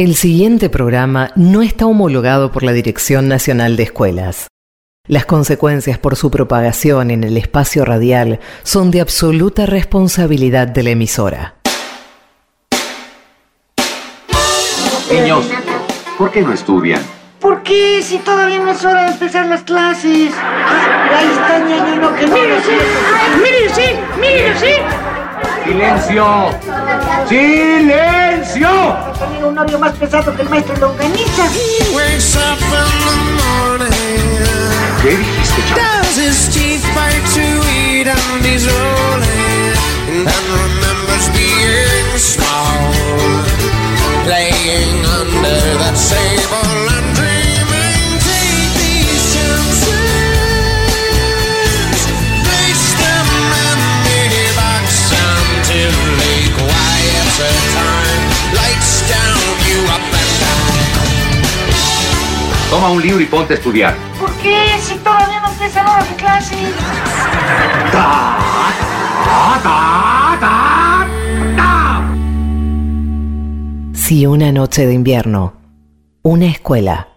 El siguiente programa no está homologado por la Dirección Nacional de Escuelas. Las consecuencias por su propagación en el espacio radial son de absoluta responsabilidad de la emisora. Niños, ¿por qué no estudian? ¿Por qué si todavía no es hora de empezar las clases? Ah, ahí está ñaño que mire, sí, mire, sí. ¡Silencio! ¡Silencio! Tenía un novio más pesado que el maestro Longaniza. ¿Qué dijiste, chaval? Toma un libro y ponte a estudiar. ¿Por qué si todavía no empiezan ahora las clases? Si una noche de invierno, una escuela.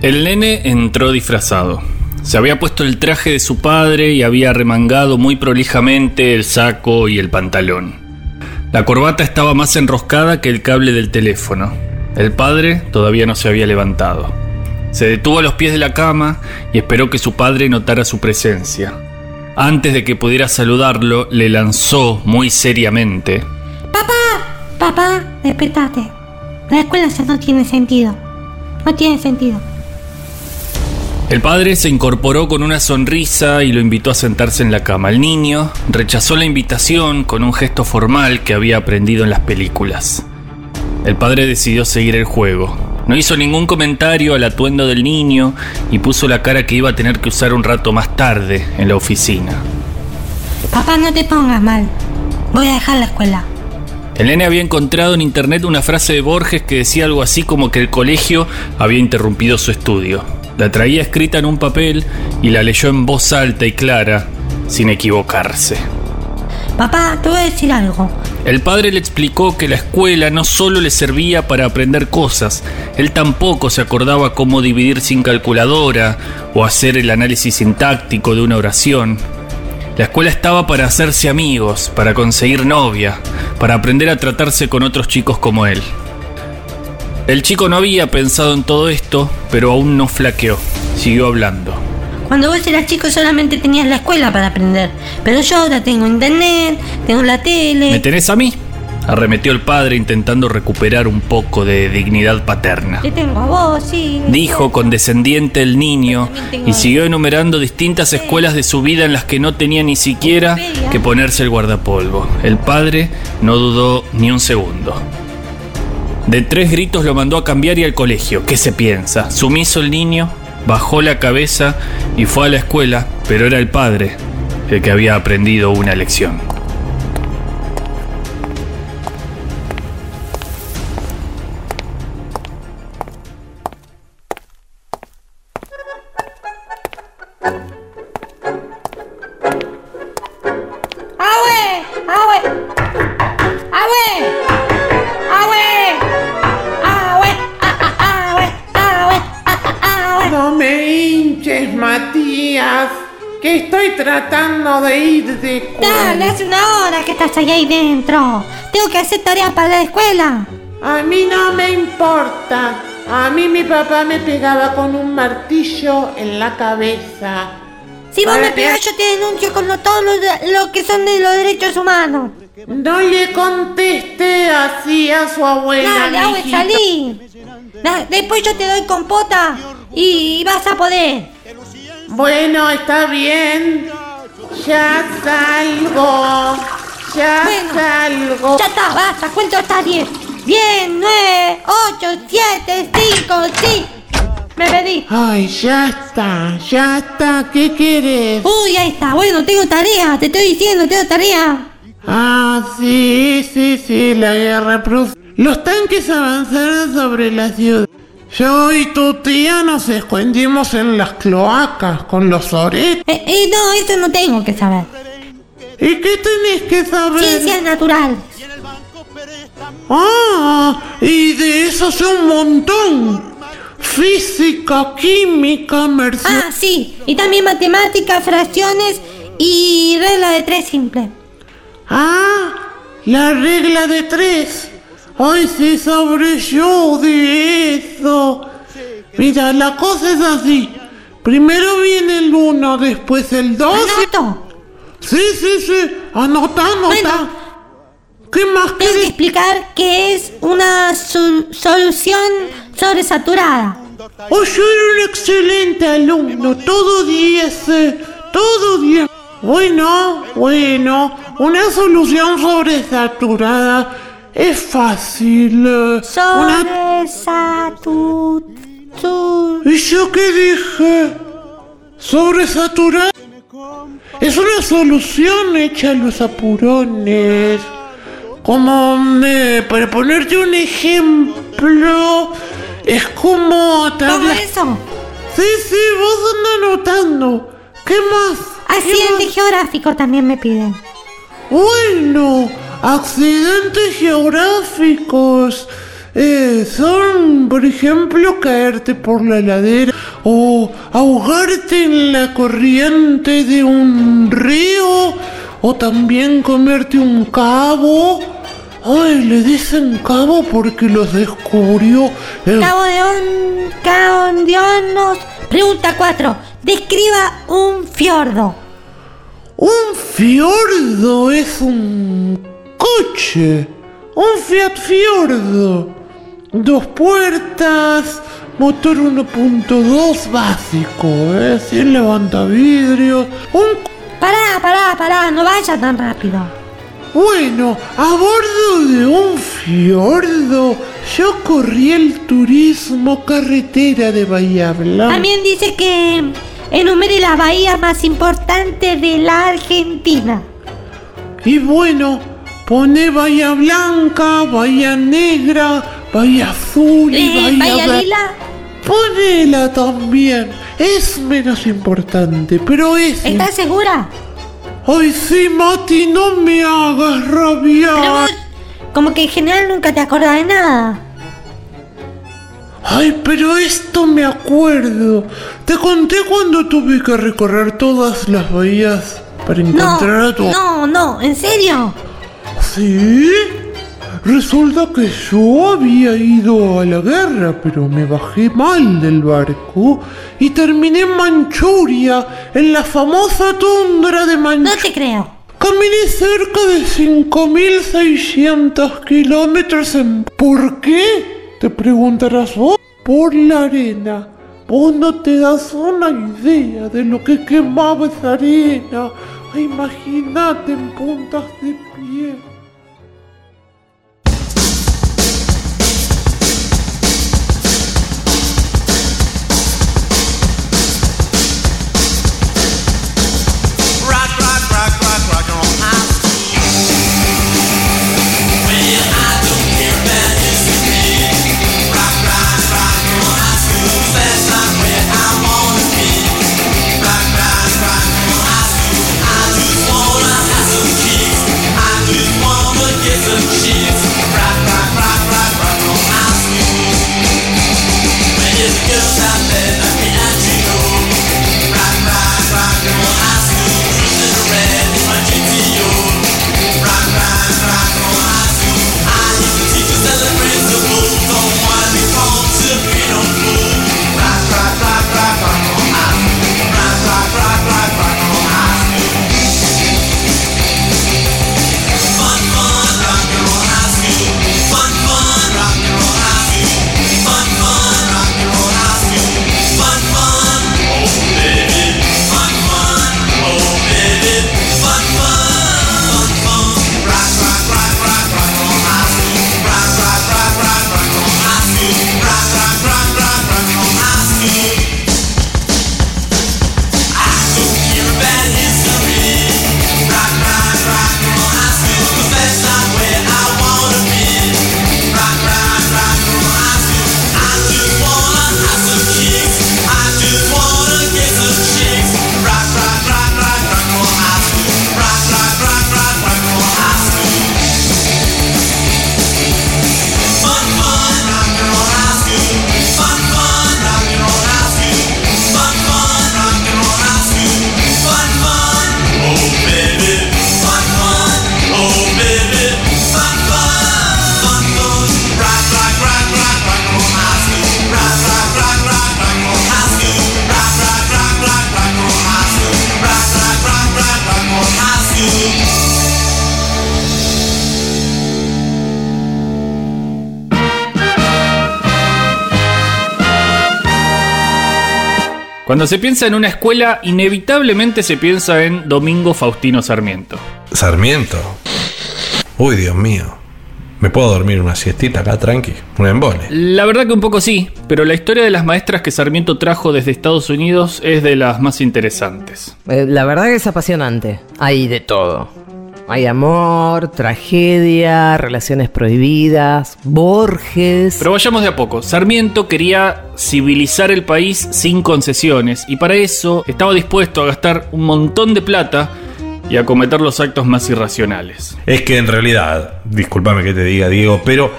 El nene entró disfrazado. Se había puesto el traje de su padre y había remangado muy prolijamente el saco y el pantalón. La corbata estaba más enroscada que el cable del teléfono. El padre todavía no se había levantado. Se detuvo a los pies de la cama y esperó que su padre notara su presencia. Antes de que pudiera saludarlo, le lanzó muy seriamente. Papá, papá, despertate. La escuela ya no tiene sentido. No tiene sentido. El padre se incorporó con una sonrisa y lo invitó a sentarse en la cama. El niño rechazó la invitación con un gesto formal que había aprendido en las películas. El padre decidió seguir el juego. No hizo ningún comentario al atuendo del niño y puso la cara que iba a tener que usar un rato más tarde en la oficina. Papá, no te pongas mal. Voy a dejar la escuela. El nene había encontrado en internet una frase de Borges que decía algo así como que el colegio había interrumpido su estudio. La traía escrita en un papel y la leyó en voz alta y clara, sin equivocarse. Papá, te voy a decir algo. El padre le explicó que la escuela no solo le servía para aprender cosas, él tampoco se acordaba cómo dividir sin calculadora o hacer el análisis sintáctico de una oración. La escuela estaba para hacerse amigos, para conseguir novia, para aprender a tratarse con otros chicos como él. El chico no había pensado en todo esto, pero aún no flaqueó. Siguió hablando. Cuando vos eras chico solamente tenías la escuela para aprender. Pero yo ahora tengo internet, tengo la tele. ¿Me tenés a mí? Arremetió el padre intentando recuperar un poco de dignidad paterna. Te tengo a vos, sí. Dijo condescendiente el niño y siguió enumerando distintas escuelas de su vida en las que no tenía ni siquiera que ponerse el guardapolvo. El padre no dudó ni un segundo. De tres gritos lo mandó a cambiar y al colegio. ¿Qué se piensa? Sumiso el niño, bajó la cabeza y fue a la escuela, pero era el padre el que había aprendido una lección. De Dale, hace una hora que estás ahí dentro. Tengo que hacer tareas para la escuela. A mí no me importa. A mí mi papá me pegaba con un martillo en la cabeza. Si vos me pegas, yo te denuncio con lo- todo lo, que son de los derechos humanos. No le contesté así a su abuela. Dale, mijito. salí. Da- después yo te doy compota y vas a poder. Bueno, está bien. Ya salgo. Ya Bueno. salgo. Ya está, basta, cuento hasta 10. 10, 9, 8, 7, 5, sí. Me pedí. Ay, ya está, ya está. ¿Qué quieres? Uy, ahí está. Bueno, tengo tarea, te estoy diciendo, tengo tarea. Ah, sí, sí, sí, la guerra. Los tanques avanzaron sobre la ciudad. Yo y tu tía nos escondimos en las cloacas con los oretes. Eh, eh, no, eso no tengo que saber. ¿Y qué tenés que saber? Ciencias naturales. Ah, y de eso sé un montón. Física, química, merced. Ah, sí. Y también matemáticas, fracciones y regla de tres simple. Ah, la regla de tres. Ay, sí sabré yo de eso. Mira, la cosa es así. Primero viene el uno, después el dos. y- Anoto. Sí, sí, sí. Anota, anota. Bueno. ¿Qué más Tengo que explicar que es una sol- solución sobresaturada. Oh, yo era un excelente alumno. Todo 10, eh, todo 10. Bueno, bueno. Una solución sobresaturada es fácil. eh, Una... Sobresatu... ¿Y yo qué dije? ¿Sobresaturada? Es una solución hecha a los apurones. Como, eh, para ponerte un ejemplo, es como... ¿Cómo tabla- eso? Sí, sí, vos anda anotando. ¿Qué más? ¿Qué Accidente más? geográfico también me piden. Bueno, accidentes geográficos. eh, son, por ejemplo, caerte por la ladera o ahogarte en la corriente de un río o también comerte un cabo. Ay, le dicen cabo porque los descubrió el Cabo de On... Cabo de Hornos. Pregunta 4. Describa un fiordo. Un fiordo es un coche. Un Fiat Fiordo. Dos puertas. Motor 1.2 básico, ¿eh? Sin levantavidrios. Un... Pará, pará, pará. No vaya tan rápido. Bueno, a bordo de un fiordo, yo corrí el turismo carretera de Bahía Blanca. También dice que enumere las bahías más importantes de la Argentina. Y bueno, pone Bahía Blanca, Bahía Negra, Bahía Azul y Eh, Ver- Lila. Ponela también. Es menos importante, pero es. ¿Estás segura? Ay, sí, Mati, no me hagas rabiar. Pero vos, como que en general nunca te acordás de nada. Ay, pero esto me acuerdo. Te conté cuando tuve que recorrer todas las bahías para No, encontrar a tu. no, no, ¿en serio? ¿Sí? Resulta que yo había ido a la guerra, pero me bajé mal del barco y terminé en Manchuria, en la famosa tundra de No Manchuria. te creo. Caminé cerca de 5.600 kilómetros en... ¿Por qué? Te preguntarás vos. Por la arena. Vos no te das una idea de lo que quemaba esa arena. Imagínate en puntas de pie. something Cuando se piensa en una escuela, inevitablemente se piensa en Domingo Faustino Sarmiento. Sarmiento. Uy, Dios mío. ¿Me puedo dormir una siestita acá tranqui? Un embole. La verdad que un poco sí, pero la historia de las maestras que Sarmiento trajo desde Estados Unidos es de las más interesantes. Eh, la verdad que es apasionante. Hay de todo. Hay amor, tragedia, relaciones prohibidas, Borges. Pero vayamos de a poco. Sarmiento quería civilizar el país sin concesiones y para eso estaba dispuesto a gastar un montón de plata y a cometer los actos más irracionales. Es que en realidad, discúlpame que te diga, Diego, pero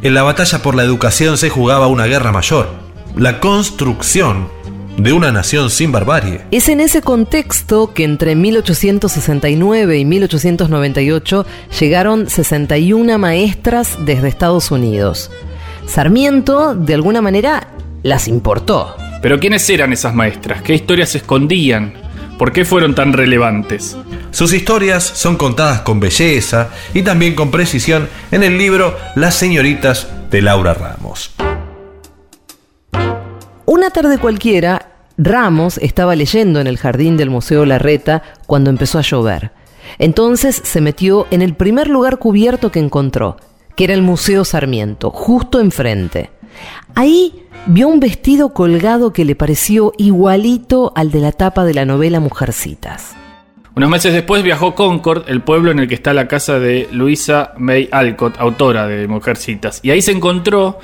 en la batalla por la educación se jugaba una guerra mayor. La construcción de una nación sin barbarie. Es en ese contexto que entre 1869 y 1898 llegaron 61 maestras desde Estados Unidos. Sarmiento, de alguna manera, las importó. Pero ¿quiénes eran esas maestras? ¿Qué historias escondían? ¿Por qué fueron tan relevantes? Sus historias son contadas con belleza y también con precisión en el libro Las señoritas de Laura Ramos. Una tarde cualquiera, Ramos estaba leyendo en el jardín del Museo Larreta cuando empezó a llover. Entonces se metió en el primer lugar cubierto que encontró, que era el Museo Sarmiento, justo enfrente. Ahí vio un vestido colgado que le pareció igualito al de la tapa de la novela Mujercitas. Unos meses después viajó Concord, el pueblo en el que está la casa de Luisa May Alcott, autora de Mujercitas, y ahí se encontró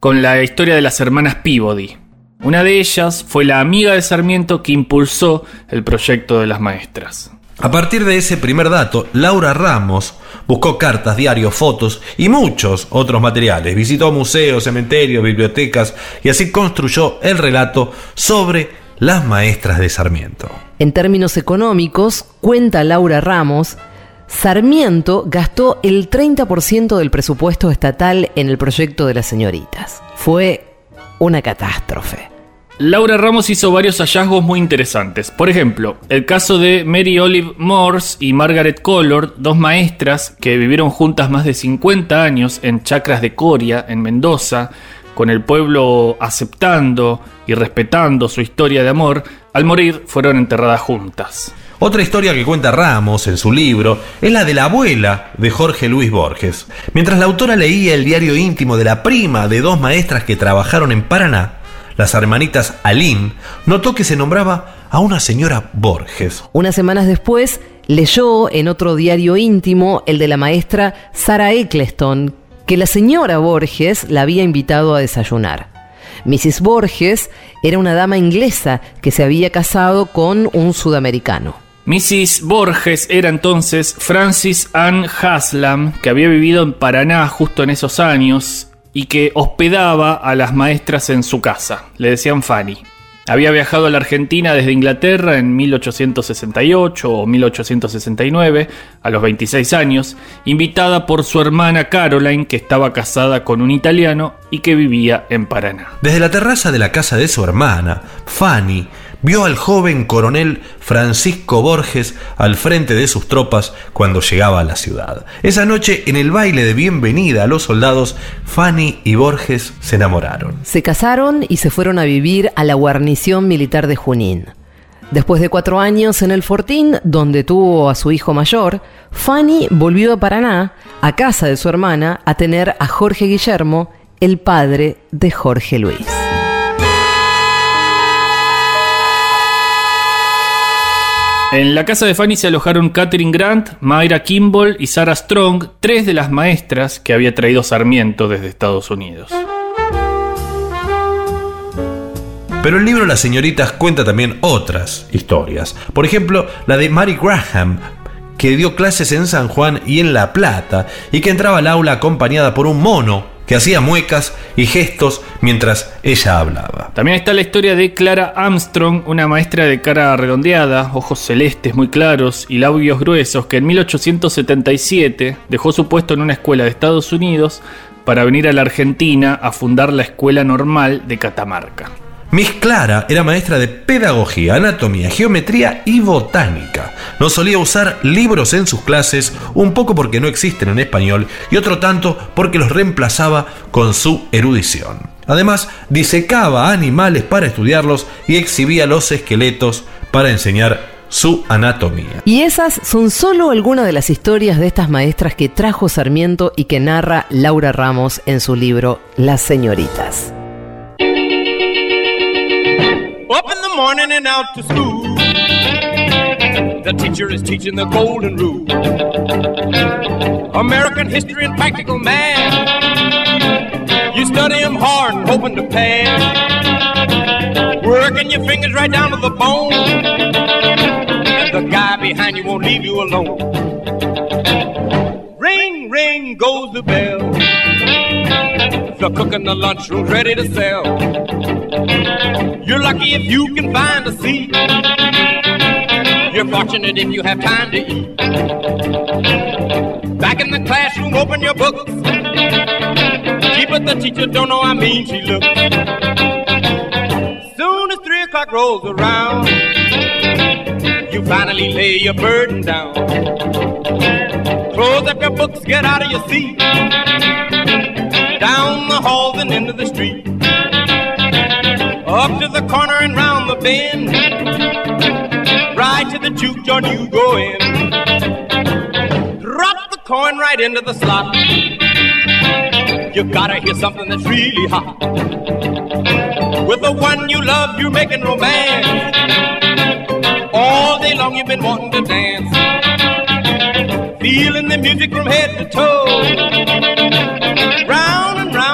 con la historia de las hermanas Peabody. Una de ellas fue la amiga de Sarmiento que impulsó el proyecto de las maestras. A partir de ese primer dato, Laura Ramos buscó cartas, diarios, fotos y muchos otros materiales. Visitó museos, cementerios, bibliotecas y así construyó el relato sobre las maestras de Sarmiento. En términos económicos, cuenta Laura Ramos, Sarmiento gastó el 30% del presupuesto estatal en el proyecto de las señoritas. Fue una catástrofe. Laura Ramos hizo varios hallazgos muy interesantes. Por ejemplo, el caso de Mary Olive Morse y Margaret Collard, dos maestras que vivieron juntas más de 50 años en chacras de Coria, en Mendoza, con el pueblo aceptando y respetando su historia de amor, al morir fueron enterradas juntas. Otra historia que cuenta Ramos en su libro es la de la abuela de Jorge Luis Borges. Mientras la autora leía el diario íntimo de la prima de dos maestras que trabajaron en Paraná, las hermanitas Aline, notó que se nombraba a una señora Borges. Unas semanas después, leyó en otro diario íntimo el de la maestra Sara Eccleston, que la señora Borges la había invitado a desayunar. Mrs. Borges era una dama inglesa que se había casado con un sudamericano. Mrs. Borges era entonces Francis Ann Haslam, que había vivido en Paraná justo en esos años y que hospedaba a las maestras en su casa. Le decían Fanny. Había viajado a la Argentina desde Inglaterra en 1868 o 1869, a los 26 años, invitada por su hermana Caroline, que estaba casada con un italiano y que vivía en Paraná. Desde la terraza de la casa de su hermana, Fanny vio al joven coronel Francisco Borges al frente de sus tropas cuando llegaba a la ciudad. Esa noche, en el baile de bienvenida a los soldados, Fanny y Borges se enamoraron. Se casaron y se fueron a vivir a la guarnición militar de Junín. Después de cuatro años en el Fortín, donde tuvo a su hijo mayor, Fanny volvió a Paraná, a casa de su hermana, a tener a Jorge Guillermo, el padre de Jorge Luis. En la casa de Fanny se alojaron Catherine Grant, Mayra Kimball y Sarah Strong, tres de las maestras que había traído Sarmiento desde Estados Unidos. Pero el libro Las señoritas cuenta también otras historias. Por ejemplo, la de Mary Graham, que dio clases en San Juan y en La Plata, y que entraba al aula acompañada por un mono que hacía muecas y gestos mientras ella hablaba. También está la historia de Clara Armstrong, una maestra de cara redondeada, ojos celestes muy claros y labios gruesos, que en 1877 dejó su puesto en una escuela de Estados Unidos para venir a la Argentina a fundar la Escuela Normal de Catamarca. Miss Clara era maestra de pedagogía, anatomía, geometría y botánica. No solía usar libros en sus clases, un poco porque no existen en español y otro tanto porque los reemplazaba con su erudición. Además, disecaba animales para estudiarlos y exhibía los esqueletos para enseñar su anatomía. Y esas son solo algunas de las historias de estas maestras que trajo Sarmiento y que narra Laura Ramos en su libro Las señoritas. Up in the morning and out to school. The teacher is teaching the golden rule. American history and practical math. You study study 'em hard and hoping to pass. Working your fingers right down to the bone. And the guy behind you won't leave you alone. Ring, ring goes the bell. The cook in the lunchroom's ready to sell. You're lucky if you can find a seat. You're fortunate if you have time to eat. Back in the classroom, open your books. Gee, but the teacher don't know how mean she looks. Soon as three o'clock rolls around, you finally lay your burden down. Close up your books, get out of your seat. Down the halls and into the street. Up to the corner and round the bend. Right to the juke joint you go in. Drop the coin right into the slot. You gotta hear something that's really hot. With the one you love, you're making romance. All day long you've been wanting to dance. Feeling the music from head to toe. Round and round and round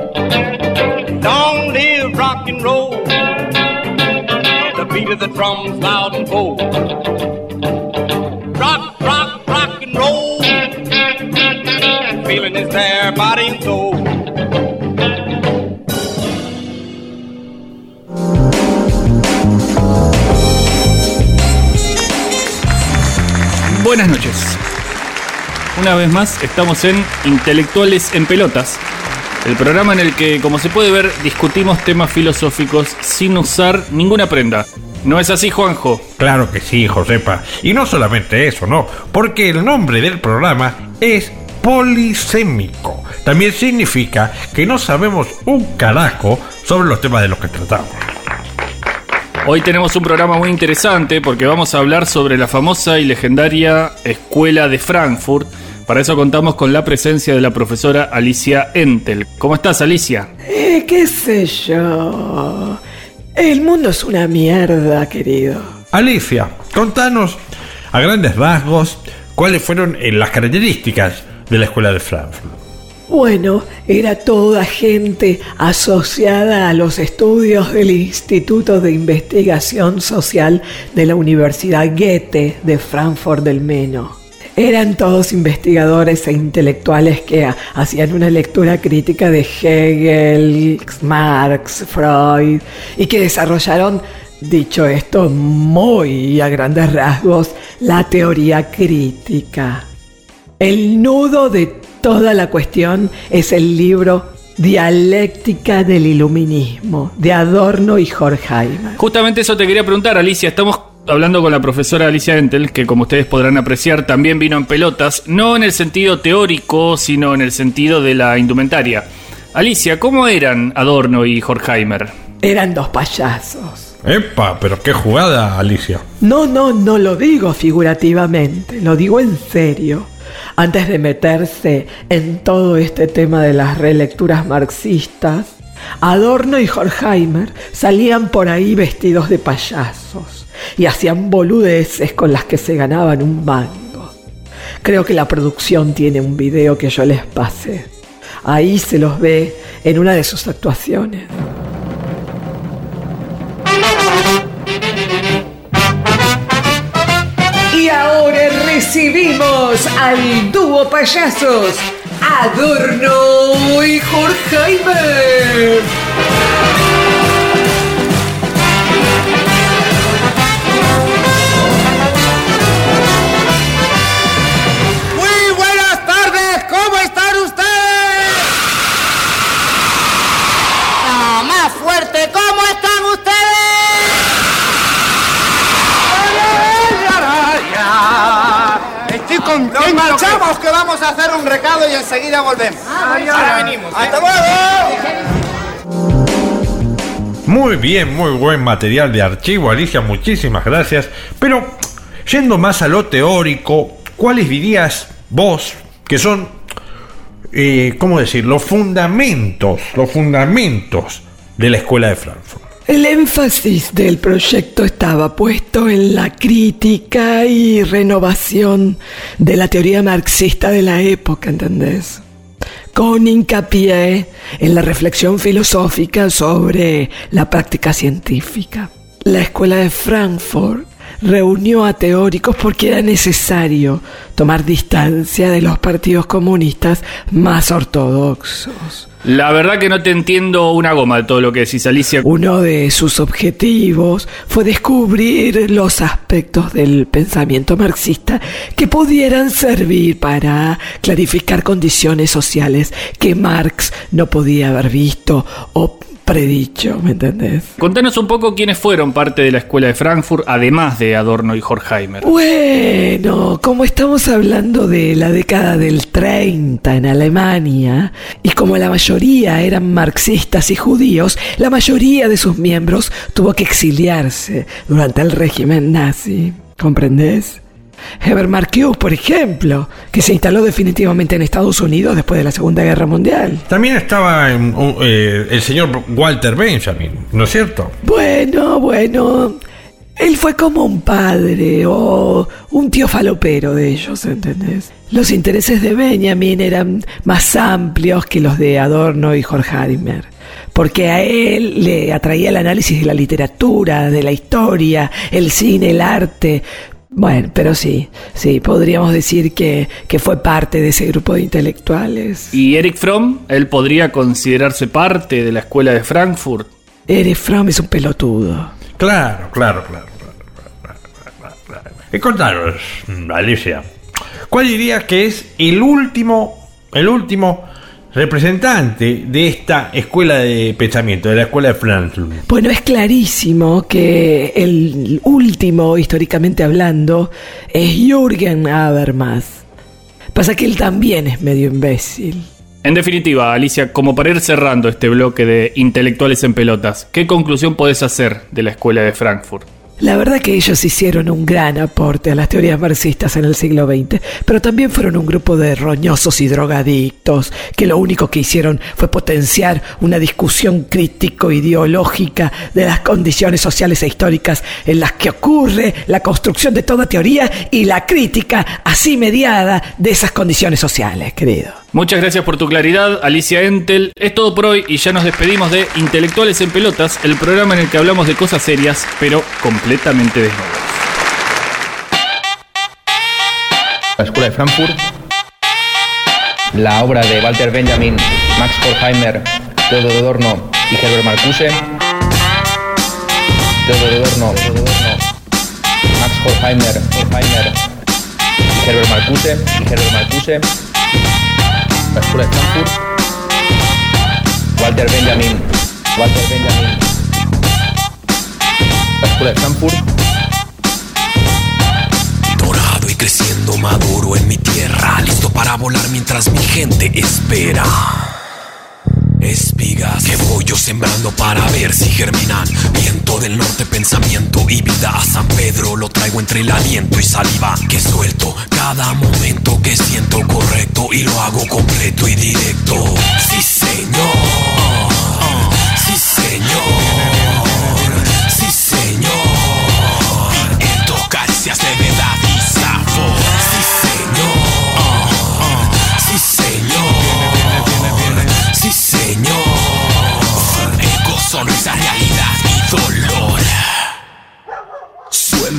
Long live rock and roll. The beat of the drums loud and bold. Rock, rock, rock and roll. Feeling is there, body and soul. Buenas noches. Una vez más estamos en Intelectuales en Pelotas, el programa en el que, como se puede ver, discutimos temas filosóficos sin usar ninguna prenda. ¿No es así, Juanjo? Claro que sí, Josepa. Y no solamente eso, no, porque el nombre del programa es polisémico. También significa que no sabemos un carajo sobre los temas de los que tratamos. Hoy tenemos un programa muy interesante porque vamos a hablar sobre la famosa y legendaria Escuela de Frankfurt. Para eso contamos con la presencia de la profesora Alicia Entel. ¿Cómo estás, Alicia? Eh, qué sé yo. El mundo es una mierda, querido. Alicia, contanos a grandes rasgos cuáles fueron eh, las características de la escuela de Frankfurt. Bueno, era toda gente asociada a los estudios del Instituto de Investigación Social de la Universidad Goethe de Frankfurt del Meno. Eran todos investigadores e intelectuales que ha- hacían una lectura crítica de Hegel, Marx, Freud y que desarrollaron, dicho esto muy a grandes rasgos, la teoría crítica. El nudo de toda la cuestión es el libro Dialéctica del Iluminismo de Adorno y Horkheimer. Justamente eso te quería preguntar, Alicia. Estamos hablando con la profesora Alicia Entel, que como ustedes podrán apreciar también vino en pelotas, no en el sentido teórico, sino en el sentido de la indumentaria. Alicia, ¿cómo eran Adorno y Horkheimer? Eran dos payasos. Epa, pero qué jugada, Alicia. No, no, no lo digo figurativamente, lo digo en serio. Antes de meterse en todo este tema de las relecturas marxistas, Adorno y Horkheimer salían por ahí vestidos de payasos. Y hacían boludeces con las que se ganaban un mango. Creo que la producción tiene un video que yo les pasé. Ahí se los ve en una de sus actuaciones. Y ahora recibimos al dúo payasos, Adorno y. Muy Nos marchamos que vamos a hacer un recado y enseguida volvemos. Ahora venimos. ¡Hasta luego! Muy bien, muy buen material de archivo, Alicia, muchísimas gracias. Pero, yendo más a lo teórico, ¿cuáles dirías vos que son, eh, cómo decir, los fundamentos, los fundamentos de la escuela de Frankfurt? El énfasis del proyecto estaba puesto en la crítica y renovación de la teoría marxista de la época, ¿entendés? Con hincapié en la reflexión filosófica sobre la práctica científica. La escuela de Frankfurt reunió a teóricos porque era necesario tomar distancia de los partidos comunistas más ortodoxos. La verdad que no te entiendo una goma de todo lo que decís, Alicia. Uno de sus objetivos fue descubrir los aspectos del pensamiento marxista que pudieran servir para clarificar condiciones sociales que Marx no podía haber visto o predicho, ¿me entendés? Contanos un poco quiénes fueron parte de la escuela de Frankfurt, además de Adorno y Horkheimer. Bueno, como estamos hablando de la década del 30 en Alemania, y como la mayoría eran marxistas y judíos, la mayoría de sus miembros tuvo que exiliarse durante el régimen nazi. ¿Comprendés? Heber Marcuse, por ejemplo, que se instaló definitivamente en Estados Unidos después de la Segunda Guerra Mundial. También estaba en, uh, eh, el señor Walter Benjamin, ¿no es cierto? Bueno, bueno. Él fue como un padre o un tío falopero de ellos, ¿entendés? Los intereses de Benjamin eran más amplios que los de Adorno y Horkheimer, porque a él le atraía el análisis de la literatura, de la historia, el cine, el arte. Bueno, pero sí, sí, podríamos decir que, que fue parte de ese grupo de intelectuales. ¿Y Eric Fromm? ¿Él podría considerarse parte de la escuela de Frankfurt? Eric Fromm es un pelotudo. Claro, claro, claro. Y contanos, Alicia, ¿cuál dirías que es el último, el último representante de esta escuela de pensamiento, de la escuela de Frankfurt? Bueno, es clarísimo que el último, históricamente hablando, es Jürgen Habermas. Pasa que él también es medio imbécil. En definitiva, Alicia, como para ir cerrando este bloque de intelectuales en pelotas, ¿qué conclusión podés hacer de la escuela de Frankfurt? La verdad que ellos hicieron un gran aporte a las teorías marxistas en el siglo XX, pero también fueron un grupo de roñosos y drogadictos que lo único que hicieron fue potenciar una discusión crítico-ideológica de las condiciones sociales e históricas en las que ocurre la construcción de toda teoría y la crítica así mediada de esas condiciones sociales, querido. Muchas gracias por tu claridad, Alicia Entel. Es todo por hoy y ya nos despedimos de Intelectuales en Pelotas, el programa en el que hablamos de cosas serias, pero completamente desnudos. La Escuela de Frankfurt, la obra de Walter Benjamin, Max Horkheimer, Theodor Adorno y Herbert Marcuse, Theodor Adorno, Max Horkheimer, Horkheimer Herbert Marcuse, y Herbert Marcuse, la Escuela de Frankfurt, Walter Benjamin, Walter Benjamin, la Escuela de Frankfurt, Dorado y creciendo maduro en mi tierra, listo para volar mientras mi gente espera. Espigas que voy yo sembrando para ver si germinan. Viento del norte, pensamiento y vida. A San Pedro lo traigo entre el aliento y saliva que suelto. Cada momento que siento correcto y lo hago completo y directo. Sí, señor. Sí, señor. Sí, señor.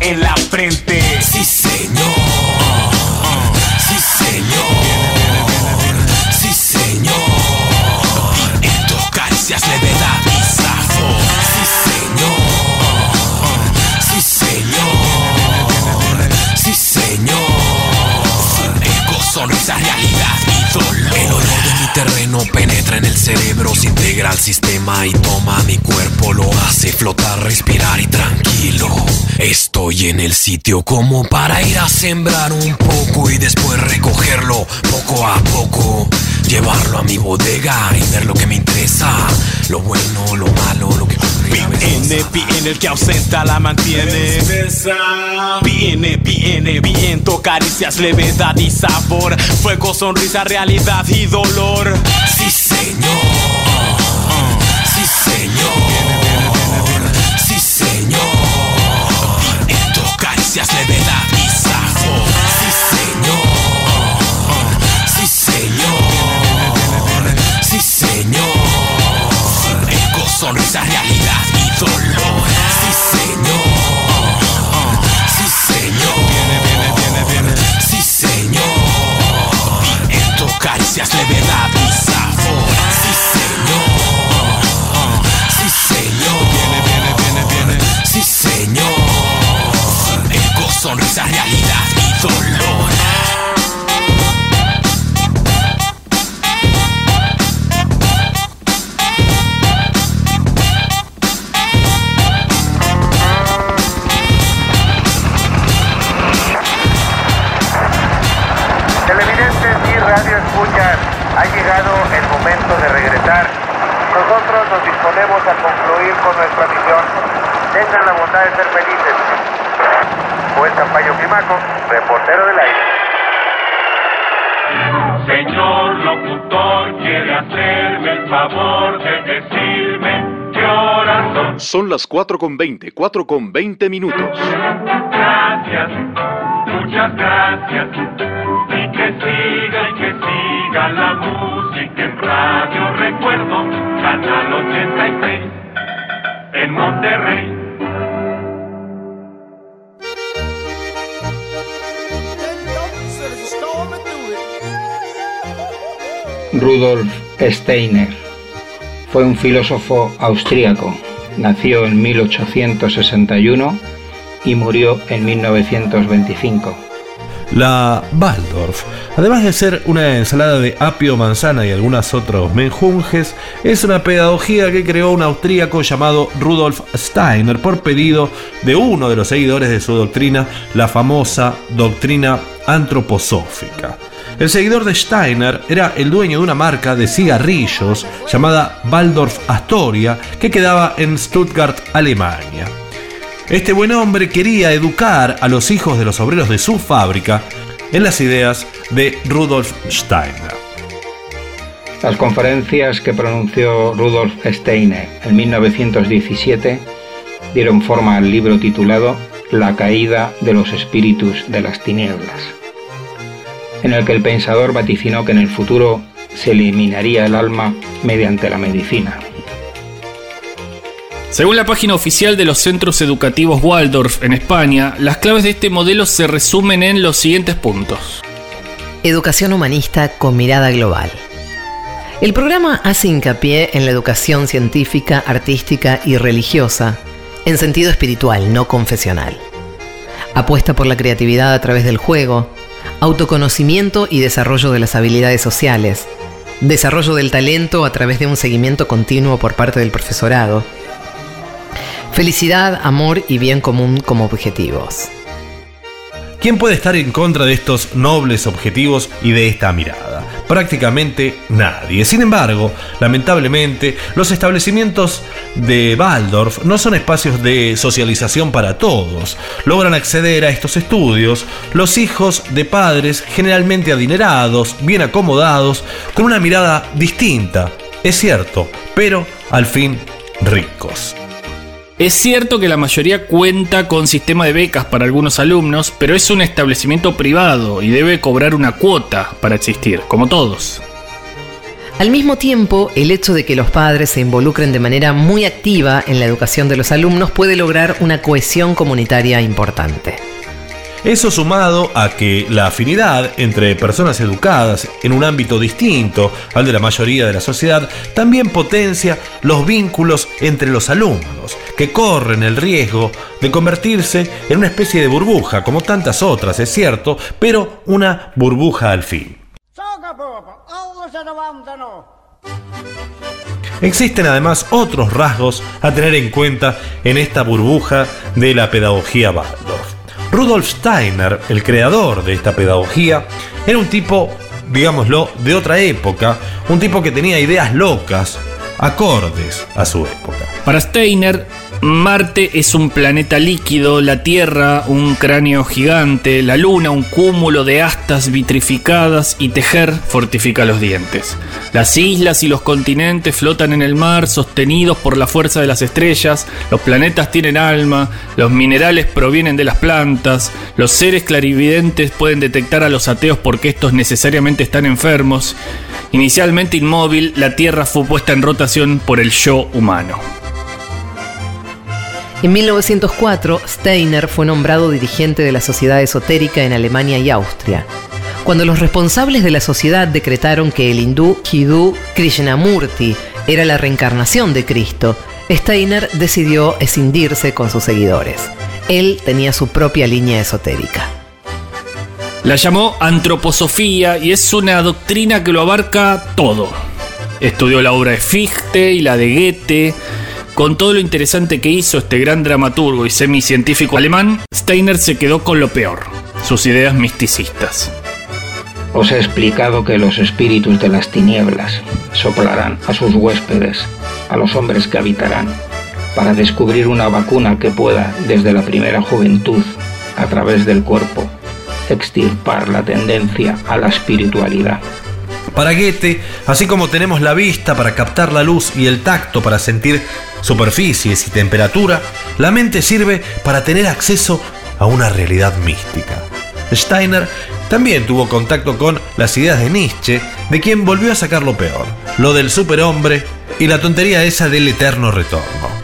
en la frente. Sí, señor. Sí, señor. Sí, señor. Viento, caricias, levedad y sabor. Sí, señor. Sí, señor. Sí, señor. Sonrisa, realidad terreno penetra en el cerebro, se integra al sistema y toma mi cuerpo, lo hace flotar, respirar y tranquilo. Estoy en el sitio como para ir a sembrar un poco y después recogerlo poco a poco. Llevarlo a mi bodega y ver lo que me interesa. Viene, el que ausenta la mantiene. Viene, viene, viento, caricias, levedad y sabor. Fuego, sonrisa, realidad y dolor. Sí, señor. Levedad Nosotros nos disponemos a concluir con nuestra misión. Tengan la bondad de ser felices. Juez Campayo Climaco, reportero del aire. Señor locutor, quiere hacerme el favor de decirme qué horas son. Son las 4 con 20, 4 con 20 minutos. Gracias, muchas gracias. Y que siga y que siga la música en Radio Recuerdo, Canal 86, en Monterrey. Rudolf Steiner fue un filósofo austríaco. Nació en 1861 y murió en 1925. La Waldorf, además de ser una ensalada de apio, manzana y algunos otros menjunjes, es una pedagogía que creó un austríaco llamado Rudolf Steiner por pedido de uno de los seguidores de su doctrina, la famosa doctrina antroposófica. El seguidor de Steiner era el dueño de una marca de cigarrillos llamada Waldorf Astoria que quedaba en Stuttgart, Alemania. Este buen hombre quería educar a los hijos de los obreros de su fábrica en las ideas de Rudolf Steiner. Las conferencias que pronunció Rudolf Steiner en 1917 dieron forma al libro titulado La caída de los espíritus de las tinieblas, en el que el pensador vaticinó que en el futuro se eliminaría el alma mediante la medicina. Según la página oficial de los centros educativos Waldorf en España, las claves de este modelo se resumen en los siguientes puntos. Educación humanista con mirada global. El programa hace hincapié en la educación científica, artística y religiosa, en sentido espiritual, no confesional. Apuesta por la creatividad a través del juego, autoconocimiento y desarrollo de las habilidades sociales, desarrollo del talento a través de un seguimiento continuo por parte del profesorado, felicidad, amor y bien común como objetivos. ¿Quién puede estar en contra de estos nobles objetivos y de esta mirada? prácticamente nadie. Sin embargo, lamentablemente, los establecimientos de Waldorf no son espacios de socialización para todos. Logran acceder a estos estudios los hijos de padres generalmente adinerados, bien acomodados, con una mirada distinta, es cierto, pero al fin ricos. Es cierto que la mayoría cuenta con sistema de becas para algunos alumnos, pero es un establecimiento privado y debe cobrar una cuota para existir, como todos. Al mismo tiempo, el hecho de que los padres se involucren de manera muy activa en la educación de los alumnos puede lograr una cohesión comunitaria importante. Eso sumado a que la afinidad entre personas educadas en un ámbito distinto al de la mayoría de la sociedad también potencia los vínculos entre los alumnos, que corren el riesgo de convertirse en una especie de burbuja, como tantas otras, es cierto, pero una burbuja al fin. Existen además otros rasgos a tener en cuenta en esta burbuja de la pedagogía Waldorf. Rudolf Steiner, el creador de esta pedagogía, era un tipo, digámoslo, de otra época, un tipo que tenía ideas locas, acordes a su época. Para Steiner, Marte es un planeta líquido, la Tierra un cráneo gigante, la Luna un cúmulo de astas vitrificadas y tejer fortifica los dientes. Las islas y los continentes flotan en el mar sostenidos por la fuerza de las estrellas, los planetas tienen alma, los minerales provienen de las plantas, los seres clarividentes pueden detectar a los ateos porque estos necesariamente están enfermos. Inicialmente inmóvil, la Tierra fue puesta en rotación por el yo humano. En 1904, Steiner fue nombrado dirigente de la Sociedad Esotérica en Alemania y Austria. Cuando los responsables de la sociedad decretaron que el hindú Hindu Krishnamurti era la reencarnación de Cristo, Steiner decidió escindirse con sus seguidores. Él tenía su propia línea esotérica. La llamó antroposofía y es una doctrina que lo abarca todo. Estudió la obra de Fichte y la de Goethe. Con todo lo interesante que hizo este gran dramaturgo y semicientífico alemán, Steiner se quedó con lo peor, sus ideas misticistas. Os he explicado que los espíritus de las tinieblas soplarán a sus huéspedes, a los hombres que habitarán, para descubrir una vacuna que pueda, desde la primera juventud, a través del cuerpo, extirpar la tendencia a la espiritualidad. Para Goethe, así como tenemos la vista para captar la luz y el tacto para sentir superficies y temperatura, la mente sirve para tener acceso a una realidad mística. Steiner también tuvo contacto con las ideas de Nietzsche, de quien volvió a sacar lo peor, lo del superhombre y la tontería esa del eterno retorno.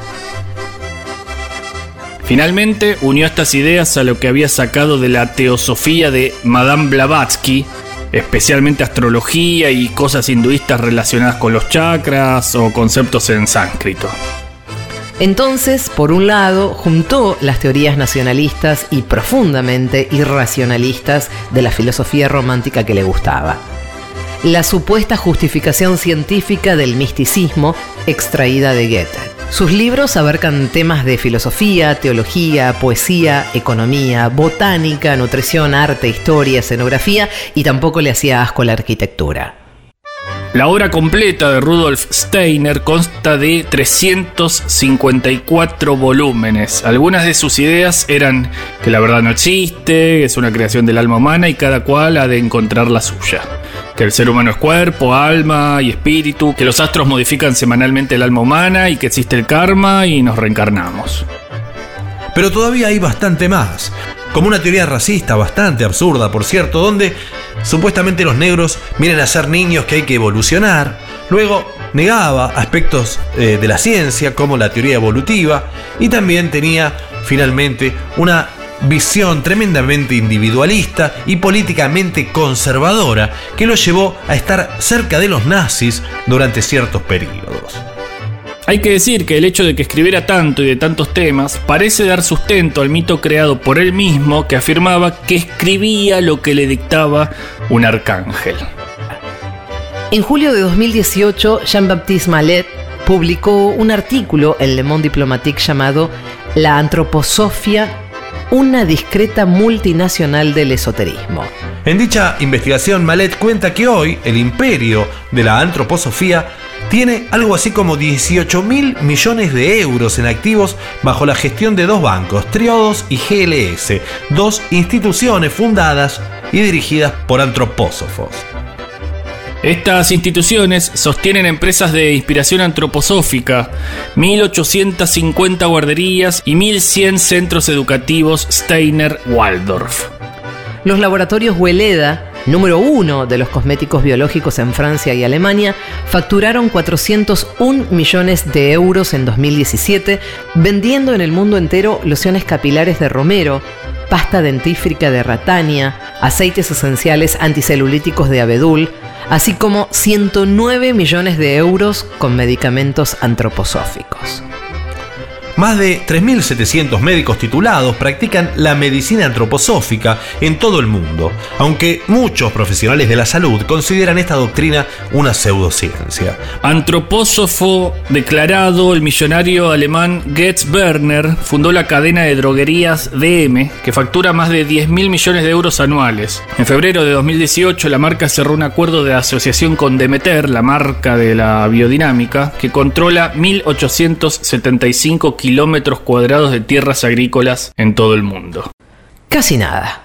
Finalmente unió estas ideas a lo que había sacado de la teosofía de Madame Blavatsky, especialmente astrología y cosas hinduistas relacionadas con los chakras o conceptos en sánscrito. Entonces, por un lado, juntó las teorías nacionalistas y profundamente irracionalistas de la filosofía romántica que le gustaba. La supuesta justificación científica del misticismo extraída de Goethe. Sus libros abarcan temas de filosofía, teología, poesía, economía, botánica, nutrición, arte, historia, escenografía y tampoco le hacía asco la arquitectura. La obra completa de Rudolf Steiner consta de 354 volúmenes. Algunas de sus ideas eran que la verdad no existe, es una creación del alma humana y cada cual ha de encontrar la suya. Que el ser humano es cuerpo, alma y espíritu, que los astros modifican semanalmente el alma humana y que existe el karma y nos reencarnamos. Pero todavía hay bastante más, como una teoría racista bastante absurda, por cierto, donde supuestamente los negros vienen a ser niños que hay que evolucionar. Luego negaba aspectos eh, de la ciencia como la teoría evolutiva y también tenía finalmente una visión tremendamente individualista y políticamente conservadora que lo llevó a estar cerca de los nazis durante ciertos periodos. Hay que decir que el hecho de que escribiera tanto y de tantos temas parece dar sustento al mito creado por él mismo que afirmaba que escribía lo que le dictaba un arcángel. En julio de 2018, Jean-Baptiste Mallet publicó un artículo en Le Monde Diplomatique llamado La antroposofia una discreta multinacional del esoterismo. En dicha investigación, Malet cuenta que hoy el imperio de la antroposofía tiene algo así como 18 mil millones de euros en activos bajo la gestión de dos bancos, Triodos y GLS, dos instituciones fundadas y dirigidas por antropósofos. Estas instituciones sostienen empresas de inspiración antroposófica, 1.850 guarderías y 1.100 centros educativos Steiner Waldorf. Los laboratorios Weleda, número uno de los cosméticos biológicos en Francia y Alemania, facturaron 401 millones de euros en 2017, vendiendo en el mundo entero lociones capilares de romero, pasta dentífrica de ratania, aceites esenciales anticelulíticos de abedul, así como 109 millones de euros con medicamentos antroposóficos. Más de 3.700 médicos titulados practican la medicina antroposófica en todo el mundo, aunque muchos profesionales de la salud consideran esta doctrina una pseudociencia. Antropósofo declarado, el millonario alemán Getz Werner fundó la cadena de droguerías DM, que factura más de 10 mil millones de euros anuales. En febrero de 2018, la marca cerró un acuerdo de asociación con Demeter, la marca de la biodinámica, que controla 1.875 kilómetros cuadrados de tierras agrícolas en todo el mundo. Casi nada.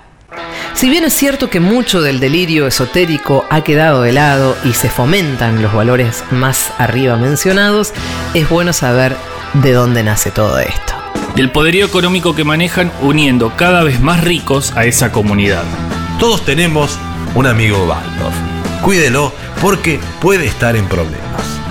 Si bien es cierto que mucho del delirio esotérico ha quedado de lado y se fomentan los valores más arriba mencionados, es bueno saber de dónde nace todo esto. Del poderío económico que manejan uniendo cada vez más ricos a esa comunidad. Todos tenemos un amigo Waldorf. Cuídelo porque puede estar en problemas.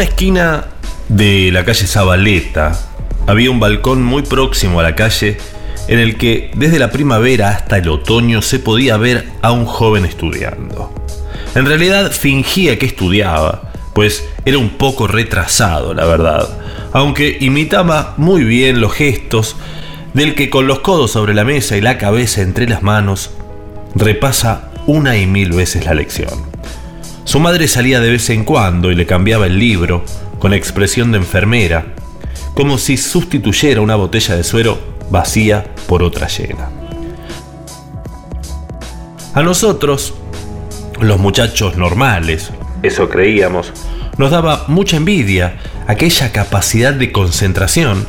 Una esquina de la calle Zabaleta había un balcón muy próximo a la calle en el que desde la primavera hasta el otoño se podía ver a un joven estudiando. En realidad fingía que estudiaba, pues era un poco retrasado, la verdad, aunque imitaba muy bien los gestos del que con los codos sobre la mesa y la cabeza entre las manos repasa una y mil veces la lección. Su madre salía de vez en cuando y le cambiaba el libro con expresión de enfermera, como si sustituyera una botella de suero vacía por otra llena. A nosotros, los muchachos normales, eso creíamos, nos daba mucha envidia aquella capacidad de concentración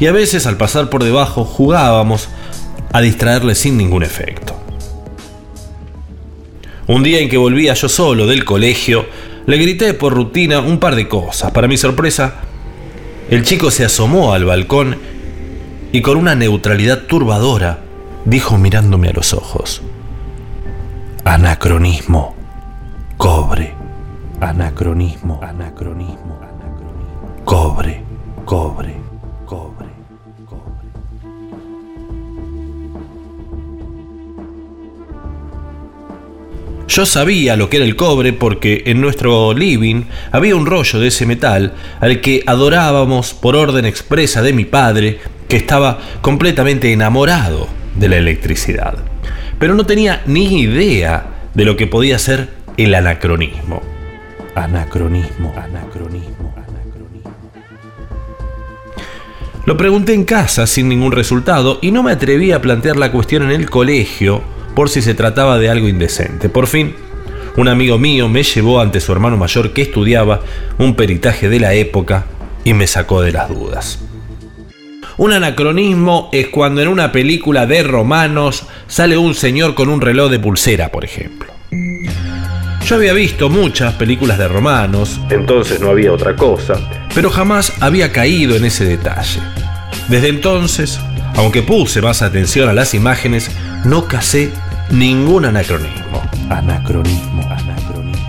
y a veces al pasar por debajo jugábamos a distraerle sin ningún efecto. Un día en que volvía yo solo del colegio, le grité por rutina un par de cosas. Para mi sorpresa, el chico se asomó al balcón y con una neutralidad turbadora dijo mirándome a los ojos, Anacronismo, cobre, anacronismo, anacronismo, anacronismo, cobre, cobre, cobre. Yo sabía lo que era el cobre porque en nuestro living había un rollo de ese metal al que adorábamos por orden expresa de mi padre, que estaba completamente enamorado de la electricidad. Pero no tenía ni idea de lo que podía ser el anacronismo. Anacronismo, anacronismo, anacronismo. Lo pregunté en casa sin ningún resultado y no me atreví a plantear la cuestión en el colegio por si se trataba de algo indecente. Por fin, un amigo mío me llevó ante su hermano mayor que estudiaba un peritaje de la época y me sacó de las dudas. Un anacronismo es cuando en una película de romanos sale un señor con un reloj de pulsera, por ejemplo. Yo había visto muchas películas de romanos, entonces no había otra cosa, pero jamás había caído en ese detalle. Desde entonces, aunque puse más atención a las imágenes, no casé ningún anacronismo. Anacronismo, anacronismo.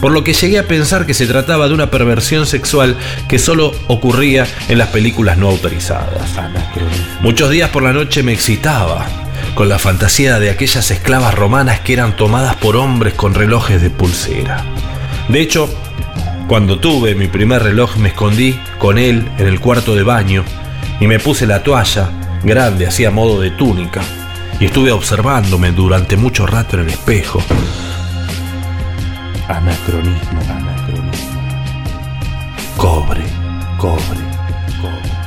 Por lo que llegué a pensar que se trataba de una perversión sexual que solo ocurría en las películas no autorizadas. Muchos días por la noche me excitaba con la fantasía de aquellas esclavas romanas que eran tomadas por hombres con relojes de pulsera. De hecho, cuando tuve mi primer reloj me escondí con él en el cuarto de baño y me puse la toalla grande así a modo de túnica y estuve observándome durante mucho rato en el espejo. Anacronismo, anacronismo. Cobre, cobre, cobre.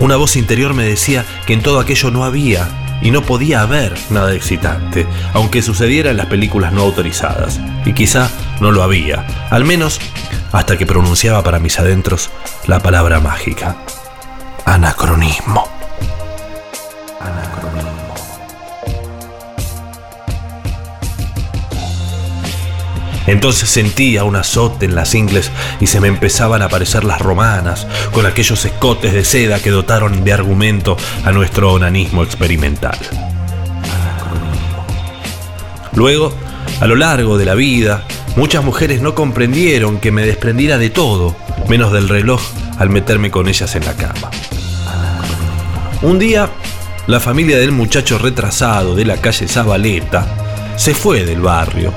Una voz interior me decía que en todo aquello no había y no podía haber nada excitante, aunque sucediera en las películas no autorizadas. Y quizá no lo había, al menos hasta que pronunciaba para mis adentros la palabra mágica. Anacronismo. Anacronismo. Entonces sentía un azote en las ingles y se me empezaban a aparecer las romanas, con aquellos escotes de seda que dotaron de argumento a nuestro onanismo experimental. Luego, a lo largo de la vida, muchas mujeres no comprendieron que me desprendiera de todo, menos del reloj, al meterme con ellas en la cama. Un día, la familia del muchacho retrasado de la calle Zabaleta se fue del barrio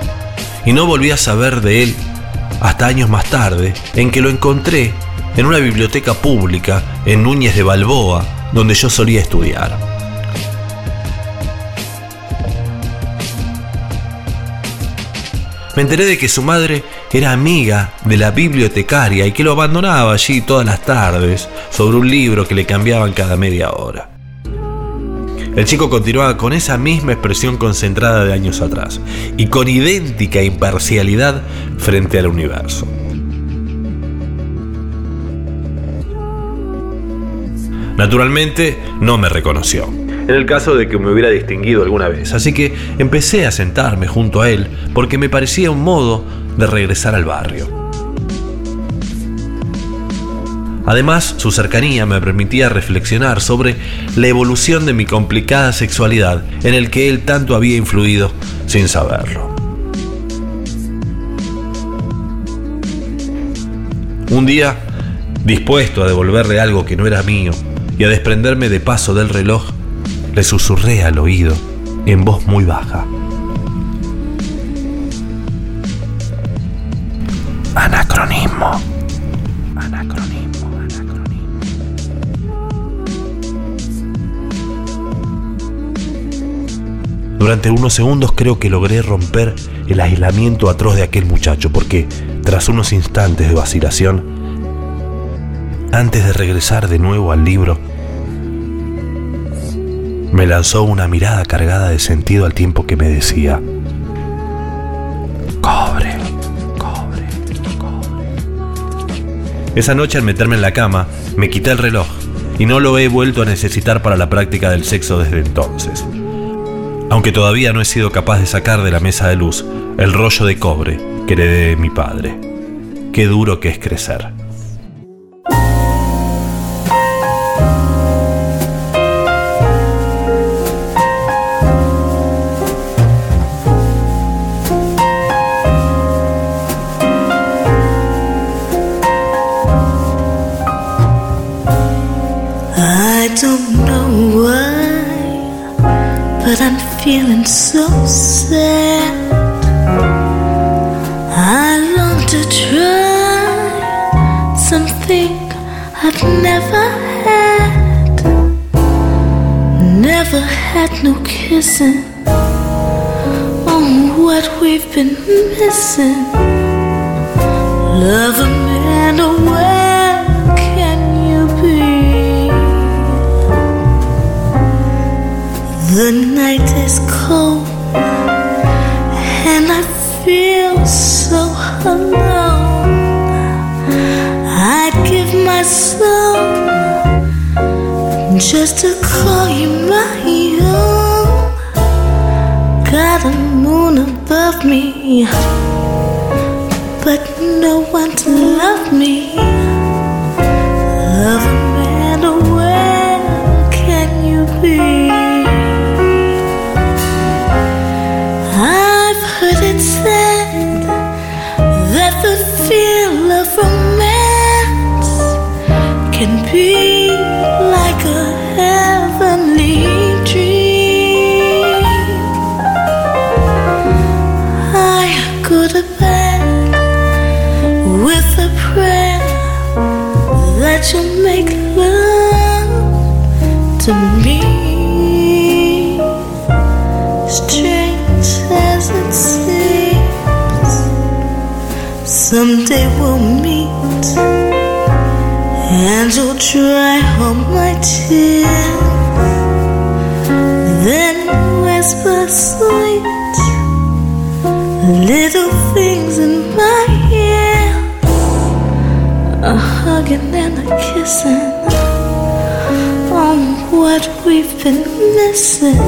y no volví a saber de él hasta años más tarde, en que lo encontré en una biblioteca pública en Núñez de Balboa, donde yo solía estudiar. Me enteré de que su madre era amiga de la bibliotecaria y que lo abandonaba allí todas las tardes sobre un libro que le cambiaban cada media hora. El chico continuaba con esa misma expresión concentrada de años atrás y con idéntica imparcialidad frente al universo. Naturalmente no me reconoció, en el caso de que me hubiera distinguido alguna vez, así que empecé a sentarme junto a él porque me parecía un modo de regresar al barrio. Además, su cercanía me permitía reflexionar sobre la evolución de mi complicada sexualidad en el que él tanto había influido sin saberlo. Un día, dispuesto a devolverle algo que no era mío y a desprenderme de paso del reloj, le susurré al oído en voz muy baja. Anacronismo. Anacronismo, anacronismo. Durante unos segundos creo que logré romper el aislamiento atroz de aquel muchacho, porque tras unos instantes de vacilación, antes de regresar de nuevo al libro, me lanzó una mirada cargada de sentido al tiempo que me decía, Esa noche al meterme en la cama, me quité el reloj y no lo he vuelto a necesitar para la práctica del sexo desde entonces. Aunque todavía no he sido capaz de sacar de la mesa de luz el rollo de cobre que heredé de mi padre. Qué duro que es crecer. Feeling so sad. I long to try something I've never had. Never had no kissing. Oh, what we've been missing. Love a man, oh, The night is cold and I feel so alone. I'd give my soul just to call you my own. Got a moon above me, but no one to someday we'll meet, and you'll dry all my tears. Then whisper sweet little things in my ear, a hugging and a kissing. Oh, what we've been missing.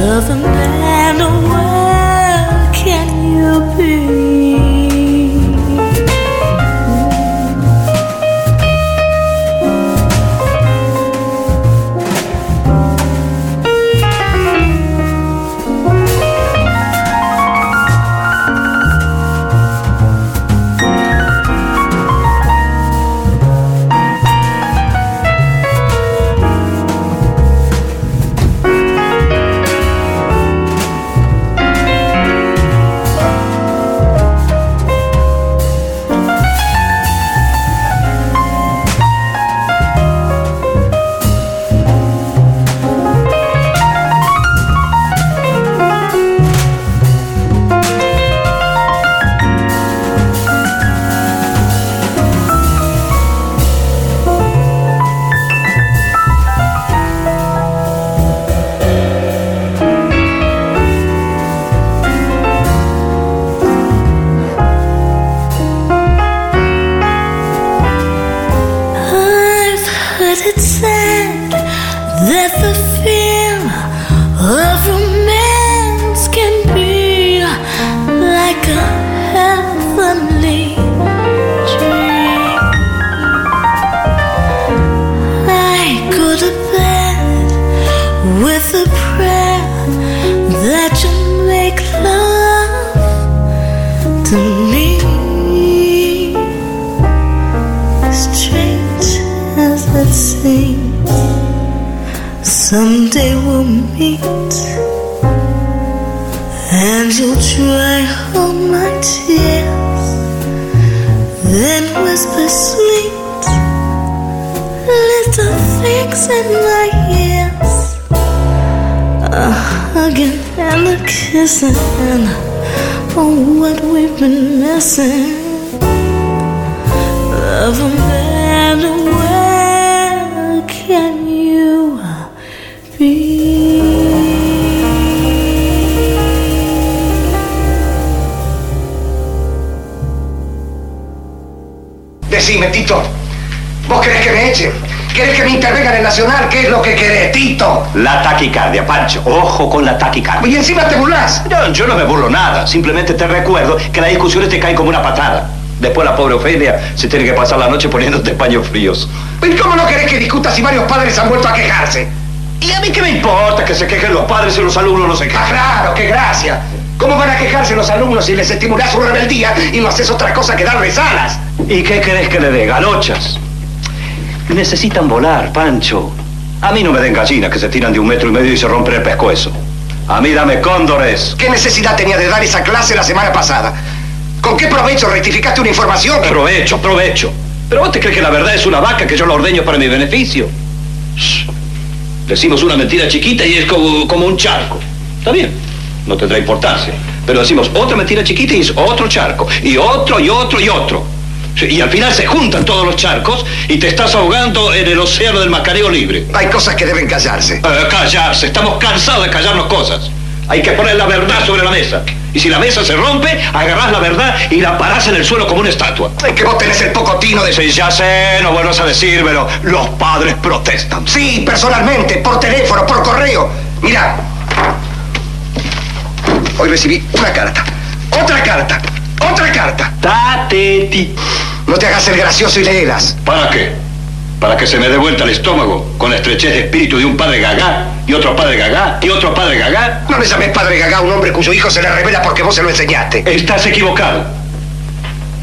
Love a man, oh, where can you be? Taquicardia, Pancho. Ojo con la taquicardia. Y encima te burlas. No, yo no me burlo nada. Simplemente te recuerdo que las discusiones te caen como una patada. Después la pobre Ofelia se tiene que pasar la noche poniéndote paños fríos. ¿Y cómo no querés que discuta si varios padres han vuelto a quejarse? ¿Y a mí qué me importa que se quejen los padres y los alumnos no se quejan? Ah, claro, qué gracia. ¿Cómo van a quejarse los alumnos si les estimulás su rebeldía y no haces otra cosa que darles alas? ¿Y qué querés que le dé? Galochas. Necesitan volar, Pancho. A mí no me den gallinas que se tiran de un metro y medio y se rompen el pescuezo. A mí dame cóndores. ¿Qué necesidad tenía de dar esa clase la semana pasada? ¿Con qué provecho rectificaste una información? Provecho, provecho. ¿Pero vos te crees que la verdad es una vaca que yo la ordeño para mi beneficio? Shh. Decimos una mentira chiquita y es como, como un charco. Está bien, no tendrá importancia. Pero decimos otra mentira chiquita y es otro charco. Y otro, y otro, y otro. Y al final se juntan todos los charcos y te estás ahogando en el océano del macareo libre. Hay cosas que deben callarse. Eh, callarse, estamos cansados de callarnos cosas. Hay que poner la verdad sobre la mesa. Y si la mesa se rompe, agarrás la verdad y la parás en el suelo como una estatua. Es que vos tenés el poco tino de... Sí, ya sé, no vuelvas a decírmelo. Los padres protestan. Sí, personalmente, por teléfono, por correo. Mira. Hoy recibí una carta. Otra carta. Otra carta. Tateti. No te hagas el gracioso y léelas. ¿Para qué? Para que se me dé vuelta el estómago con la estrechez de espíritu de un padre gagá y otro padre gagá y otro padre gagá. No le llames padre gagá a un hombre cuyo hijo se le revela porque vos se lo enseñaste. Estás equivocado.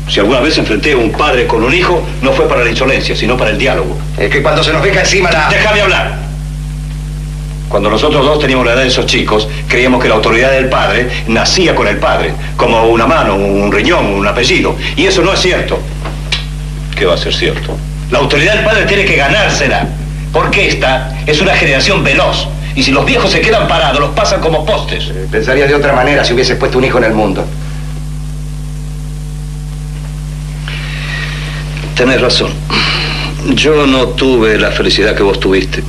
Si alguna vez enfrenté a un padre con un hijo, no fue para la insolencia, sino para el diálogo. Es que cuando se nos venga encima la... Déjame hablar. Cuando nosotros dos teníamos la edad de esos chicos, creíamos que la autoridad del padre nacía con el padre, como una mano, un riñón, un apellido. Y eso no es cierto. ¿Qué va a ser cierto? La autoridad del padre tiene que ganársela, porque esta es una generación veloz. Y si los viejos se quedan parados, los pasan como postes. Pensaría de otra manera si hubiese puesto un hijo en el mundo. Tenés razón. Yo no tuve la felicidad que vos tuviste.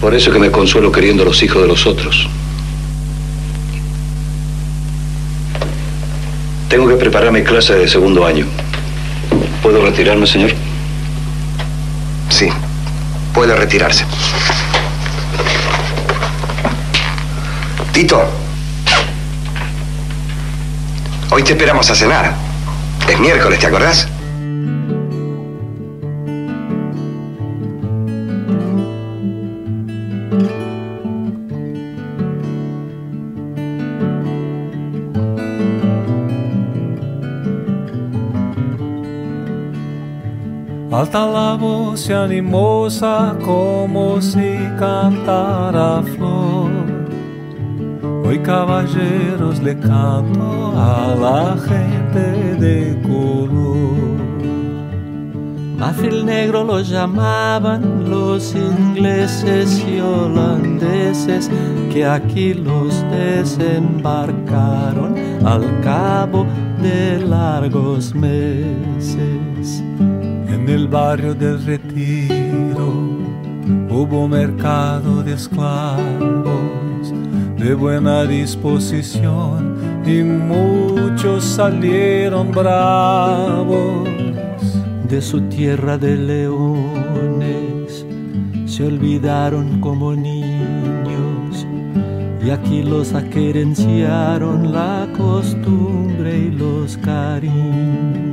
Por eso que me consuelo queriendo los hijos de los otros. Tengo que preparar mi clase de segundo año. ¿Puedo retirarme, señor? Sí, puede retirarse. Tito. Hoy te esperamos a cenar. Es miércoles, ¿te acordás? Alta la voz y animosa como si cantara flor. Hoy caballeros le canto a la gente de color. Mafil negro lo llamaban los ingleses y holandeses que aquí los desembarcaron al cabo de largos meses. En el barrio del retiro hubo mercado de esclavos de buena disposición y muchos salieron bravos de su tierra de leones. Se olvidaron como niños y aquí los aquerenciaron la costumbre y los cariños.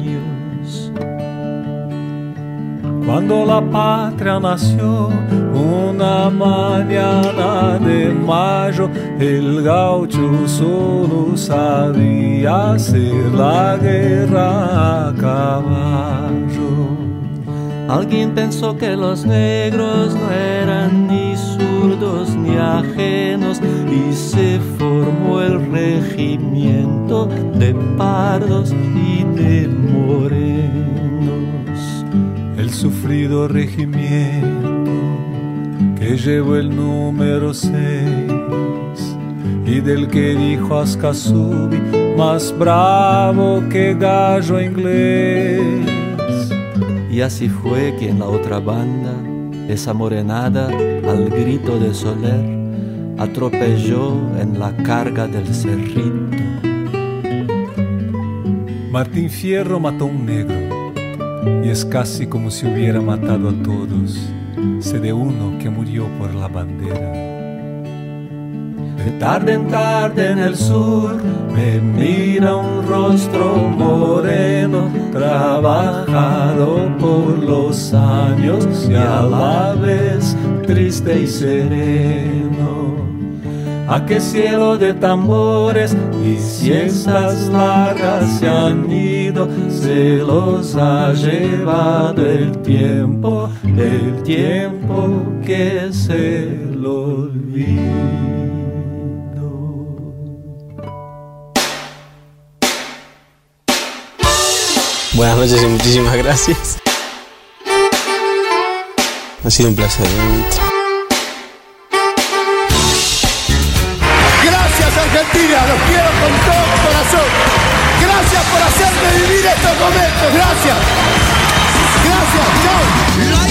Cuando la patria nació, una mañana de mayo, el gaucho solo sabía hacer la guerra a caballo. Alguien pensó que los negros no eran ni zurdos ni ajenos y se formó el regimiento de pardos y de morenos. Sufrido regimiento que llevó el número 6 y del que dijo Ascasubi más bravo que gallo inglés. Y así fue que en la otra banda, esa morenada, al grito de Soler, atropelló en la carga del cerrito. Martín Fierro mató a un negro, y es casi como si hubiera matado a todos, sé de uno que murió por la bandera. De tarde en tarde en el sur me mira un rostro moreno, trabajado por los años y a la vez triste y sereno. A qué cielo de tambores y siestas largas se han ido, se los ha llevado el tiempo, el tiempo que se lo olvida. Buenas noches y muchísimas gracias. Ha sido un placer. Argentina, los quiero con todo mi corazón. Gracias por hacerme vivir estos momentos, gracias. Gracias, chao.